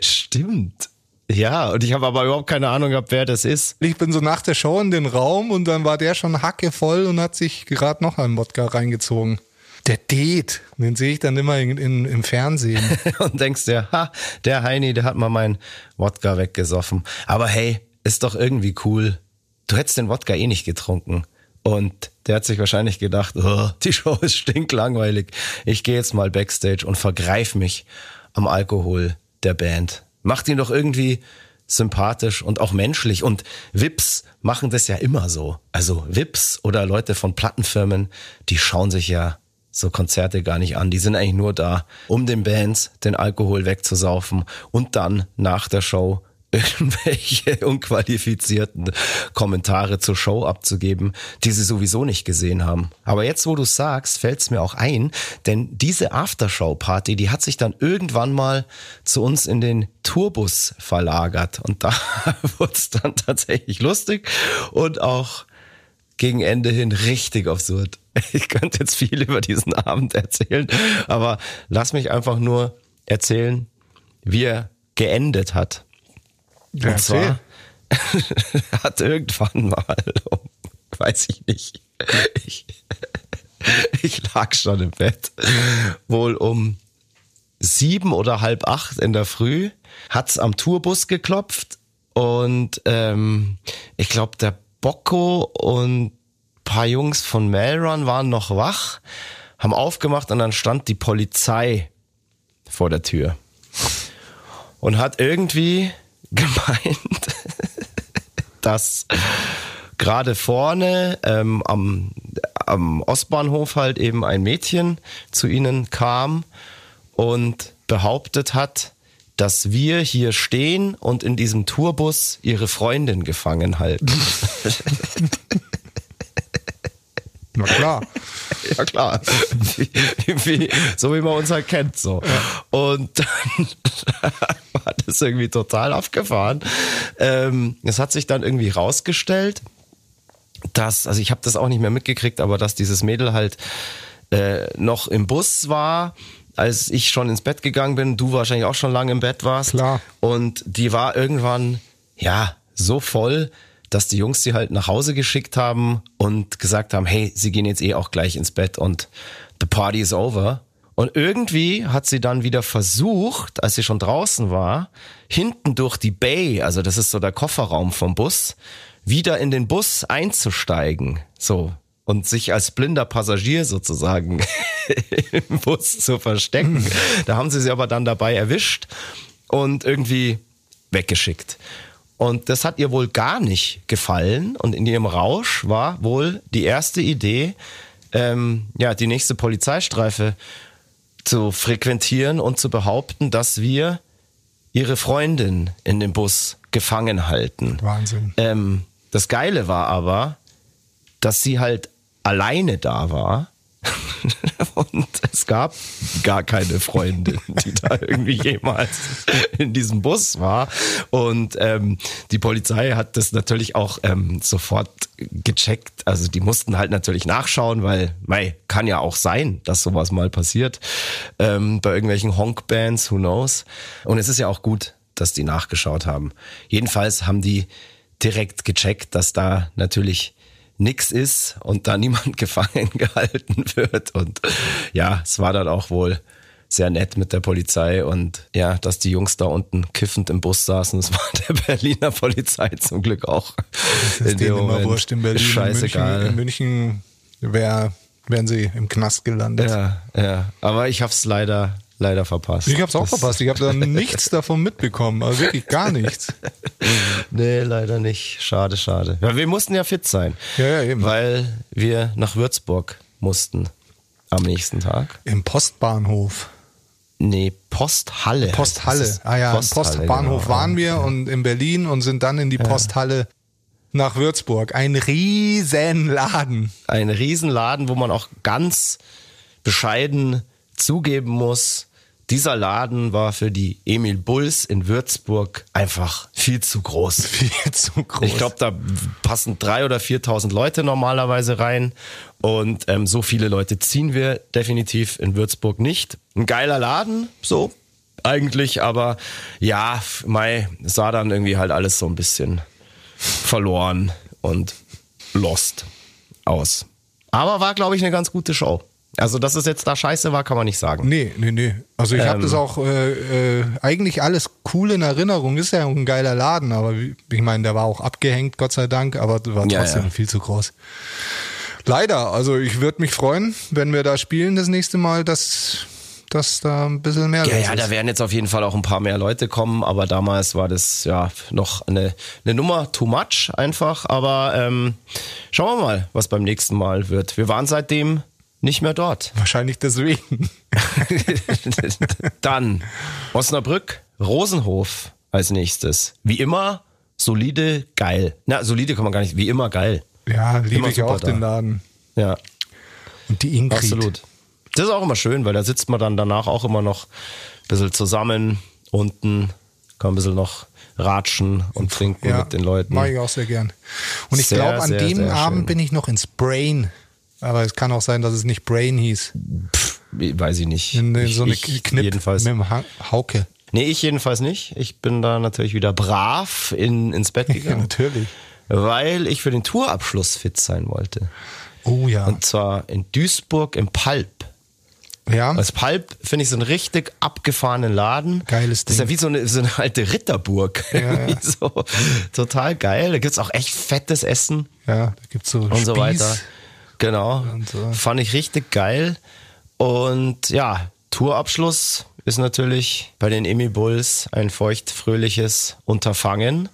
Stimmt. Ja, und ich habe aber überhaupt keine Ahnung gehabt, wer das ist. Ich bin so nach der Show in den Raum und dann war der schon hackevoll und hat sich gerade noch einen Wodka reingezogen. Der Date, den sehe ich dann immer in, in, im Fernsehen. und denkst dir, ha, der Heini, der hat mal meinen Wodka weggesoffen. Aber hey, ist doch irgendwie cool. Du hättest den Wodka eh nicht getrunken. Und der hat sich wahrscheinlich gedacht, oh, die Show ist stinklangweilig. Ich gehe jetzt mal backstage und vergreif mich am Alkohol der Band. Macht ihn doch irgendwie sympathisch und auch menschlich. Und Vips machen das ja immer so. Also Vips oder Leute von Plattenfirmen, die schauen sich ja so Konzerte gar nicht an. Die sind eigentlich nur da, um den Bands den Alkohol wegzusaufen und dann nach der Show irgendwelche unqualifizierten Kommentare zur Show abzugeben, die sie sowieso nicht gesehen haben. Aber jetzt, wo du sagst, fällt es mir auch ein, denn diese Aftershow-Party, die hat sich dann irgendwann mal zu uns in den Tourbus verlagert. Und da wurde es dann tatsächlich lustig und auch gegen Ende hin richtig absurd. Ich könnte jetzt viel über diesen Abend erzählen, aber lass mich einfach nur erzählen, wie er geendet hat. Ja, Und zwar hat irgendwann mal, weiß ich nicht, ich, ich lag schon im Bett, wohl um sieben oder halb acht in der Früh, hat's am Tourbus geklopft und ähm, ich glaube, der Bocco und paar Jungs von Melrun waren noch wach, haben aufgemacht und dann stand die Polizei vor der Tür und hat irgendwie gemeint, dass gerade vorne ähm, am, am Ostbahnhof halt eben ein Mädchen zu ihnen kam und behauptet hat, dass wir hier stehen und in diesem Tourbus ihre Freundin gefangen halten. Na klar. ja klar. Wie, wie, so wie man uns halt kennt. So. Und dann war das irgendwie total abgefahren. Ähm, es hat sich dann irgendwie rausgestellt, dass, also ich habe das auch nicht mehr mitgekriegt, aber dass dieses Mädel halt äh, noch im Bus war, als ich schon ins Bett gegangen bin, du wahrscheinlich auch schon lange im Bett warst. Klar. Und die war irgendwann, ja, so voll, dass die Jungs sie halt nach Hause geschickt haben und gesagt haben, hey, sie gehen jetzt eh auch gleich ins Bett und the party is over. Und irgendwie hat sie dann wieder versucht, als sie schon draußen war, hinten durch die Bay, also das ist so der Kofferraum vom Bus, wieder in den Bus einzusteigen. So. Und sich als blinder Passagier sozusagen im Bus zu verstecken. Da haben sie sie aber dann dabei erwischt und irgendwie weggeschickt. Und das hat ihr wohl gar nicht gefallen. Und in ihrem Rausch war wohl die erste Idee, ähm, ja, die nächste Polizeistreife zu frequentieren und zu behaupten, dass wir ihre Freundin in dem Bus gefangen halten. Wahnsinn. Ähm, das Geile war aber, dass sie halt alleine da war. Und es gab gar keine Freundin, die da irgendwie jemals in diesem Bus war. Und ähm, die Polizei hat das natürlich auch ähm, sofort gecheckt. Also die mussten halt natürlich nachschauen, weil, mei, kann ja auch sein, dass sowas mal passiert. Ähm, bei irgendwelchen Honk-Bands, who knows. Und es ist ja auch gut, dass die nachgeschaut haben. Jedenfalls haben die direkt gecheckt, dass da natürlich nix ist und da niemand gefangen gehalten wird. Und ja, es war dann auch wohl sehr nett mit der Polizei und ja, dass die Jungs da unten kiffend im Bus saßen, das war der Berliner Polizei zum Glück auch. Das ist In denen immer wurscht in Berlin. Scheißegal. In München, in München wär, wären sie im Knast gelandet. Ja, ja. Aber ich hab's leider, leider verpasst. Ich hab's auch Das- verpasst. Ich habe da nichts davon mitbekommen. Also wirklich gar nichts. Nee, leider nicht. Schade, schade. Ja, wir mussten ja fit sein. Ja, ja, eben. Weil wir nach Würzburg mussten am nächsten Tag. Im Postbahnhof. Nee, Posthalle. Posthalle. es. Ah ja, im Posthalle, Postbahnhof genau. waren wir und in Berlin und sind dann in die Posthalle nach Würzburg. Ein riesen Laden. Ein Riesenladen, wo man auch ganz bescheiden zugeben muss, dieser Laden war für die Emil Bulls in Würzburg einfach viel zu groß. Viel zu groß. Ich glaube, da passen drei oder 4.000 Leute normalerweise rein. Und ähm, so viele Leute ziehen wir definitiv in Würzburg nicht. Ein geiler Laden, so eigentlich, aber ja, Mai sah dann irgendwie halt alles so ein bisschen verloren und lost aus. Aber war, glaube ich, eine ganz gute Show. Also, dass es jetzt da scheiße war, kann man nicht sagen. Nee, nee, nee. Also ich habe Ähm. das auch äh, äh, eigentlich alles cool in Erinnerung. Ist ja ein geiler Laden, aber ich meine, der war auch abgehängt, Gott sei Dank, aber war Ja, trotzdem ja. viel zu groß. Leider, also ich würde mich freuen, wenn wir da spielen das nächste Mal, dass, dass da ein bisschen mehr Ja, los ja, ist. da werden jetzt auf jeden Fall auch ein paar mehr Leute kommen, aber damals war das ja noch eine, eine Nummer too much einfach. Aber ähm, schauen wir mal, was beim nächsten Mal wird. Wir waren seitdem nicht mehr dort. Wahrscheinlich deswegen. Dann Osnabrück, Rosenhof als nächstes. Wie immer, solide, geil. Na, solide kann man gar nicht, wie immer geil. Ja, liebe ich auch da. den Laden. Ja, Und die Ingrid. absolut. Das ist auch immer schön, weil da sitzt man dann danach auch immer noch ein bisschen zusammen unten, kann ein bisschen noch ratschen und trinken Ja, mit den Leuten. Mache ich auch sehr gern. Und ich glaube, an sehr, dem sehr Abend schön. bin ich noch ins Brain. Aber es kann auch sein, dass es nicht Brain hieß. Pff, weiß ich nicht. In, in ich, so eine ich Knipp jedenfalls. mit dem ha Hauke. Nee, ich jedenfalls nicht. Ich bin da natürlich wieder brav in, ins Bett Ja, gegangen, natürlich. weil ich für den Tourabschluss fit sein wollte. Oh ja. Und zwar in Duisburg im Palp. ja. Das Palp finde ich so einen richtig abgefahrenen Laden. Geiles Das ist ja Ding. wie so eine, so eine alte Ritterburg. Ja, ja. So, total geil. Da gibt's auch echt fettes Essen ja, da gibt's so und Spieß. so weiter. Genau. Und so. Fand ich richtig geil. Und ja, Tourabschluss ist natürlich bei den Emi Bulls ein feucht-fröhliches Unterfangen.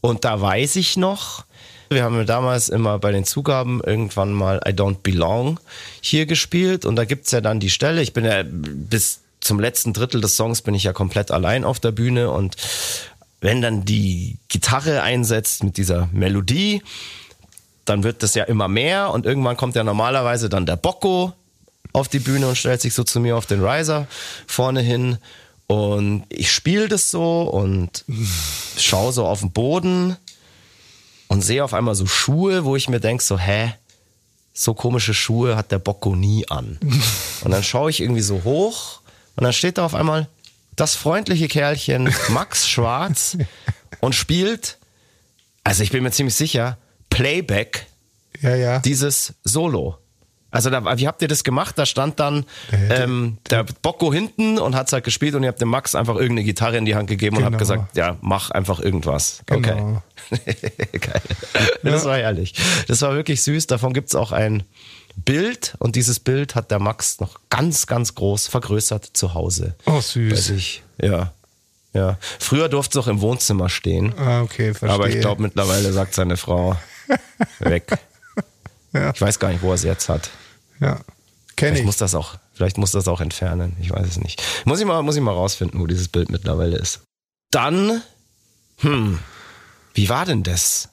Und da weiß ich noch, wir haben ja damals immer bei den Zugaben irgendwann mal I Don't Belong hier gespielt. Und da gibt's ja dann die Stelle, ich bin ja bis zum letzten Drittel des Songs bin ich ja komplett allein auf der Bühne und wenn dann die Gitarre einsetzt mit dieser Melodie, dann wird das ja immer mehr und irgendwann kommt ja normalerweise dann der Bocco auf die Bühne und stellt sich so zu mir auf den Riser vorne hin und ich spiele das so und schaue so auf den Boden und sehe auf einmal so Schuhe, wo ich mir denke so, hä, so komische Schuhe hat der Bocco nie an. Und dann schaue ich irgendwie so hoch und dann steht da auf einmal das freundliche Kerlchen Max Schwarz und spielt, also ich bin mir ziemlich sicher, Playback Ja, ja. dieses Solo. Also da, wie habt ihr das gemacht? Da stand dann Der- ähm, der Bocco hinten und hat's halt gespielt und ihr habt dem Max einfach irgendeine Gitarre in die Hand gegeben und habt Genau. gesagt, ja, mach einfach irgendwas. Genau. Okay. Geil. Das war herrlich. Das war wirklich süß. Davon gibt's auch ein Bild und dieses Bild hat der Max noch ganz, ganz groß vergrößert zu Hause. Oh, süß. Ja. Ja. Früher durfte es auch im Wohnzimmer stehen. Ah, okay, verstehe. Aber ich glaube, mittlerweile sagt seine Frau weg. Ja. Ich weiß gar nicht, wo er es jetzt hat. Ja. Kenne Vielleicht ich. muss das auch, vielleicht muss das auch entfernen. Ich weiß es nicht. Muss ich mal, muss ich mal rausfinden, wo dieses Bild mittlerweile ist. Dann, hm, wie war denn das?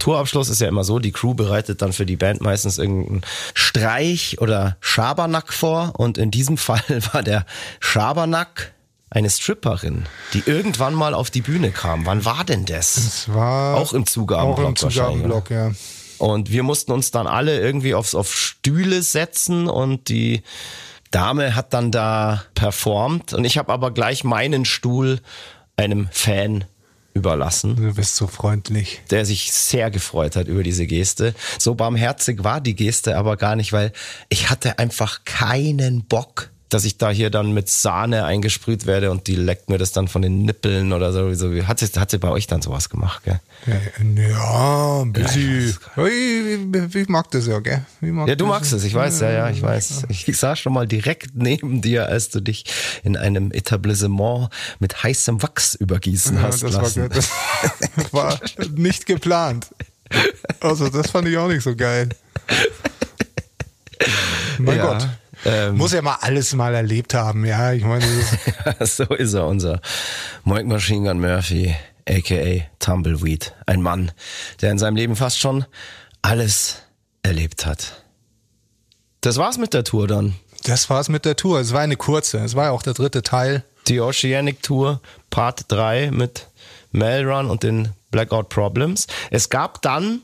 Tourabschluss ist ja immer so, die Crew bereitet dann für die Band meistens irgendeinen Streich oder Schabernack vor und in diesem Fall war der Schabernack eine Stripperin, die irgendwann mal auf die Bühne kam. Wann war denn das? Es war Auch im Zugabenblock Auch im Zugabenblock, ja. Und wir mussten uns dann alle irgendwie aufs, auf Stühle setzen und die Dame hat dann da performt und ich habe aber gleich meinen Stuhl einem Fan überlassen, Du bist so freundlich. der sich sehr gefreut hat über diese Geste. So barmherzig war die Geste aber gar nicht, weil ich hatte einfach keinen Bock, dass ich da hier dann mit Sahne eingesprüht werde und die leckt mir das dann von den Nippeln oder so. Hat, sie, hat sie bei euch dann sowas gemacht, gell? Ja, ein bisschen. Ich, ich, mag das ja, gell? Ja, du magst es, ich weiß, ja, ja, ich weiß. Ich saß schon mal direkt neben dir, als du dich in einem Etablissement mit heißem Wachs übergießen Ja, hast das war, lassen. das war nicht geplant. Also, das fand ich auch nicht so geil. Mein Ja, Gott. Ähm. Muss ja mal alles mal erlebt haben, ja. Ich meine, ist, so ist er, unser Mike Machine Gun Murphy, aka Tumbleweed. Ein Mann, der in seinem Leben fast schon alles erlebt hat. Das war's mit der Tour dann. das war's mit der Tour. Es war eine kurze. Es war ja auch der dritte Teil. Die Oceanic Tour Part 3 mit Melrun und den Blackout Problems. Es gab dann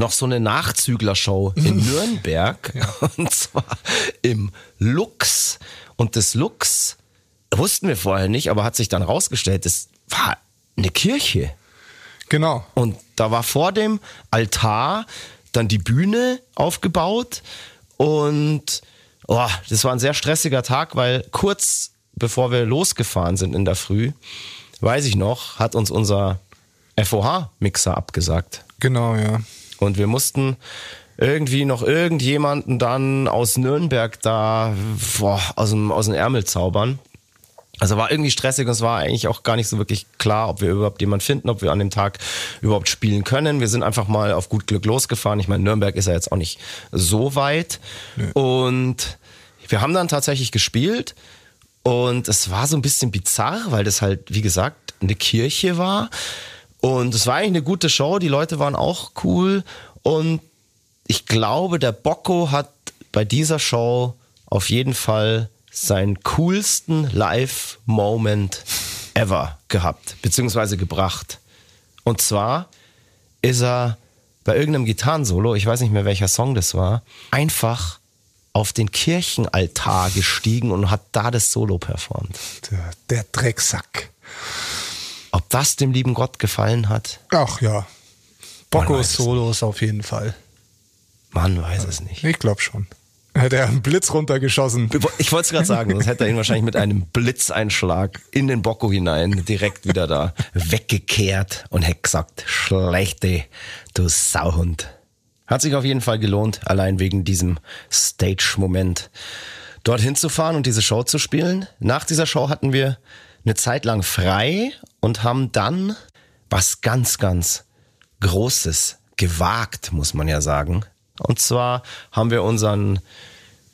noch so eine Nachzüglershow in Nürnberg und zwar im Lux und das Lux wussten wir vorher nicht, aber hat sich dann rausgestellt, das war eine Kirche Genau. und da war vor dem Altar dann die Bühne aufgebaut und Oh, das war ein sehr stressiger Tag, weil kurz bevor wir losgefahren sind in der Früh, weiß ich noch, hat uns unser FOH-Mixer abgesagt. Genau, ja. Und wir mussten irgendwie noch irgendjemanden dann aus Nürnberg da boah, aus, dem, aus dem Ärmel zaubern. Also war irgendwie stressig und es war eigentlich auch gar nicht so wirklich klar, ob wir überhaupt jemanden finden, ob wir an dem Tag überhaupt spielen können. Wir sind einfach mal auf gut Glück losgefahren. Ich meine, Nürnberg ist ja jetzt auch nicht so weit. Und wir haben dann tatsächlich gespielt und es war so ein bisschen bizarr, weil das halt, wie gesagt, eine Kirche war. Und es war eigentlich eine gute Show, die Leute waren auch cool. Und ich glaube, der Bocco hat bei dieser Show auf jeden Fall seinen coolsten Live-Moment ever gehabt, beziehungsweise gebracht. Und zwar ist er bei irgendeinem Gitarrensolo, ich weiß nicht mehr welcher Song das war, einfach auf den Kirchenaltar gestiegen und hat da das Solo performt. Der, der Drecksack. Ob das dem lieben Gott gefallen hat, Ach ja. Man weiß Bockos es Solos auf jeden Fall. man weiß es nicht. Ich glaube schon. Hätte er einen Blitz runtergeschossen. Ich wollte es gerade sagen, sonst hätte er ihn wahrscheinlich mit einem Blitzeinschlag in den Bocco hinein direkt wieder da weggekehrt und hätte gesagt, schlechte, du Sauhund. Hat sich auf jeden Fall gelohnt, allein wegen diesem Stage-Moment dorthin zu fahren und diese Show zu spielen. Nach dieser Show hatten wir eine Zeit lang frei und haben dann was ganz, ganz Großes gewagt, muss man ja sagen. Und zwar haben wir unseren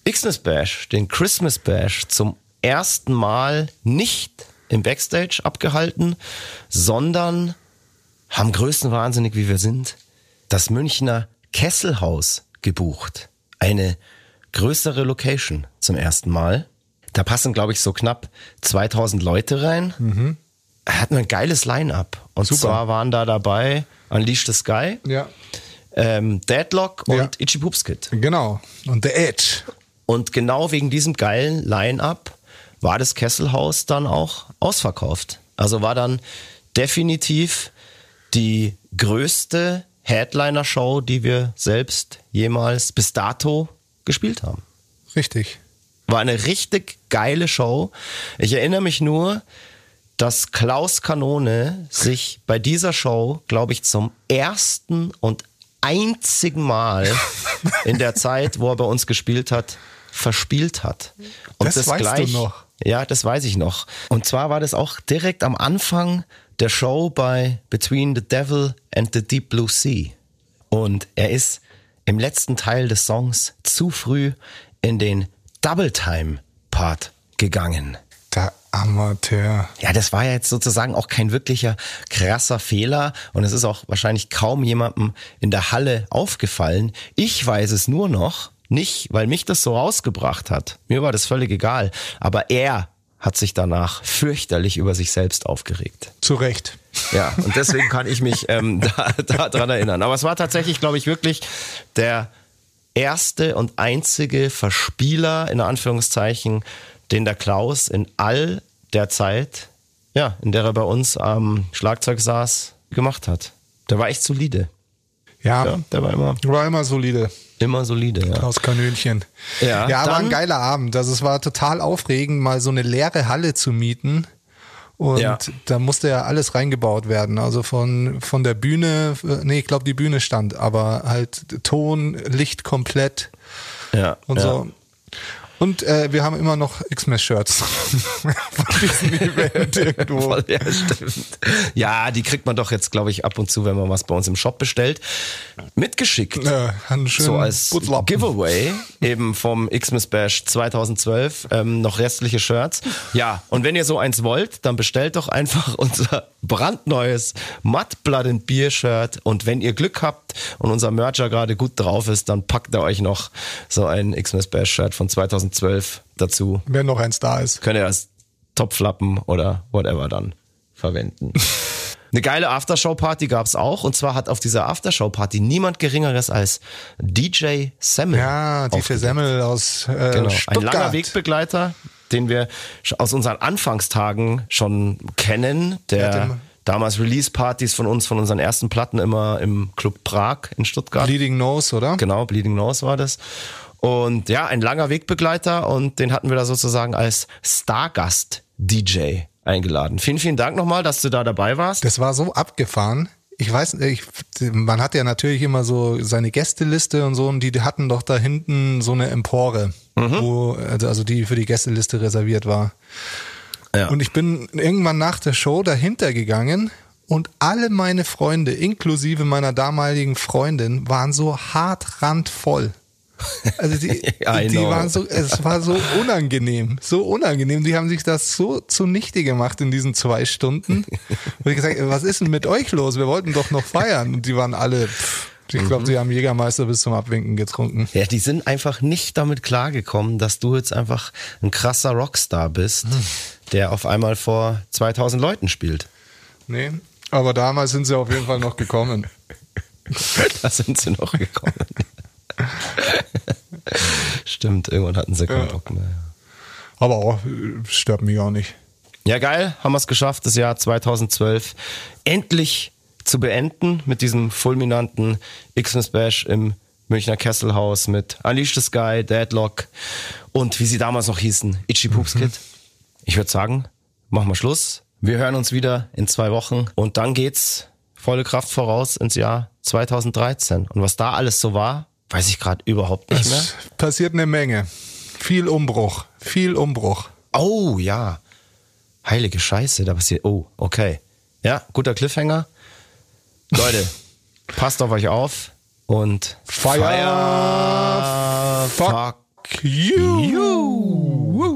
Xmas Bash, den Christmas Bash, zum ersten Mal nicht im Backstage abgehalten, sondern haben größtenwahnsinnig, wie wir sind, das Münchner Kesselhaus gebucht. Eine größere Location zum ersten Mal. Da passen, glaube ich, so knapp 2000 Leute rein. Hatten ein geiles Line-up. Und Super. zwar waren da dabei Unleash the Sky, Ja. ähm, Deadlock und Ja. Itchy Poops Kid. Genau. Und The Edge. Und genau wegen diesem geilen Line-Up war das Kesselhaus dann auch ausverkauft. Also war dann definitiv die größte Headliner-Show, die wir selbst jemals bis dato gespielt haben. Richtig. War eine richtig geile Show. Ich erinnere mich nur, dass Klaus Kanone sich bei dieser Show, glaube ich, zum ersten und einzigen Mal in der Zeit, wo er bei uns gespielt hat, verspielt hat. Und Das weißt du noch. Ja, das weiß ich noch. Und zwar war das auch direkt am Anfang der Show bei Between the Devil and the Deep Blue Sea. Und er ist im letzten Teil des Songs zu früh in den Double Time Part gegangen. Der Amateur. Ja, das war ja jetzt sozusagen auch kein wirklicher krasser Fehler und es ist auch wahrscheinlich kaum jemandem in der Halle aufgefallen. Ich weiß es nur noch nicht, weil mich das so rausgebracht hat. Mir war das völlig egal, aber er hat sich danach fürchterlich über sich selbst aufgeregt. Zu Recht. Ja, und deswegen kann ich mich ähm, da, da dran erinnern. Aber es war tatsächlich, glaube ich, wirklich der erste und einzige Verspieler, in Anführungszeichen, den der Klaus in all der Zeit, ja, in der er bei uns am Schlagzeug saß, gemacht hat. Der war echt solide. Ja, Ja, der war immer, war immer solide. immer solide. Ja. Aus Kanönchen. Ja, ja war ein geiler Abend. Also es war total aufregend, mal so eine leere Halle zu mieten. Und Ja. da musste ja alles reingebaut werden. Also von, von der Bühne, äh, nee, ich glaube, die Bühne stand, aber halt Ton, Licht komplett Ja, und ja. so. Und äh, wir haben immer noch Xmas-Shirts von diesem Event irgendwo. Voll, ja, stimmt. Ja, die kriegt man doch jetzt, glaube ich, ab und zu, wenn man was bei uns im Shop bestellt, mitgeschickt. Ja, so als Putzlappen. Giveaway eben vom Xmas Bash 2012 ähm, noch restliche Shirts. Ja, und wenn ihr so eins wollt, dann bestellt doch einfach unser brandneues Mud Blood and Beer Shirt und wenn ihr Glück habt und unser Mercher gerade gut drauf ist, dann packt er euch noch so ein Xmas Bash Shirt von 2012 dazu. Wenn noch eins da ist. Könnt ihr als Topflappen oder whatever dann verwenden. Eine geile Aftershow-Party gab's auch. Und zwar hat auf dieser Aftershow-Party niemand Geringeres als DJ Semmel. Ja, DJ. Semmel aus äh, Genau. Ein Stuttgart. langer Wegbegleiter, den wir aus unseren Anfangstagen schon kennen. Der immer- damals Release-Partys von uns, von unseren ersten Platten immer im Club Prag in Stuttgart. Bleeding Nose, oder? Genau, Bleeding Nose war das. Und ja, ein langer Wegbegleiter und den hatten wir da sozusagen als Stargast-DJ eingeladen. Vielen, vielen Dank nochmal, dass du da dabei warst. Das war so abgefahren. Ich weiß, ich, man hat ja natürlich immer so seine Gästeliste und so, und die hatten doch da hinten so eine Empore, mhm. wo, also, also die für die Gästeliste reserviert war. Ja. Und ich bin irgendwann nach der Show dahinter gegangen und alle meine Freunde, inklusive meiner damaligen Freundin, waren so hart randvoll. Also die, die waren so, es war so unangenehm, so unangenehm. Die haben sich das so zunichte gemacht in diesen zwei Stunden. Und ich gesagt, was ist denn mit euch los? Wir wollten doch noch feiern. Und die waren alle, pff, ich glaube, mhm. sie haben Jägermeister bis zum Abwinken getrunken. Ja, die sind einfach nicht damit klargekommen, dass du jetzt einfach ein krasser Rockstar bist, mhm. der auf einmal vor 2000 Leuten spielt. Nee, aber damals sind sie auf jeden Fall noch gekommen. da sind sie noch gekommen. Stimmt, irgendwann hatten sie keinen ja. Bock mehr. Aber auch, stört mich auch nicht. Ja, geil, haben wir es geschafft, das Jahr 2012 endlich zu beenden mit diesem fulminanten Xmas Bash im Münchner Kesselhaus mit Unleash the Sky, Deadlock und wie sie damals noch hießen, Itchy Poops mhm. Kid. Ich würde sagen, machen wir Schluss. Wir hören uns wieder in zwei Wochen und dann geht's volle Kraft voraus ins Jahr 2013. Und was da alles so war, weiß ich gerade überhaupt nicht es mehr. Passiert eine Menge. Viel Umbruch. Viel Umbruch. Oh ja. Heilige Scheiße, da passiert. Oh, okay. Ja, guter Cliffhanger. Leute, passt auf euch auf und Fire, Fire fuck, fuck you. you.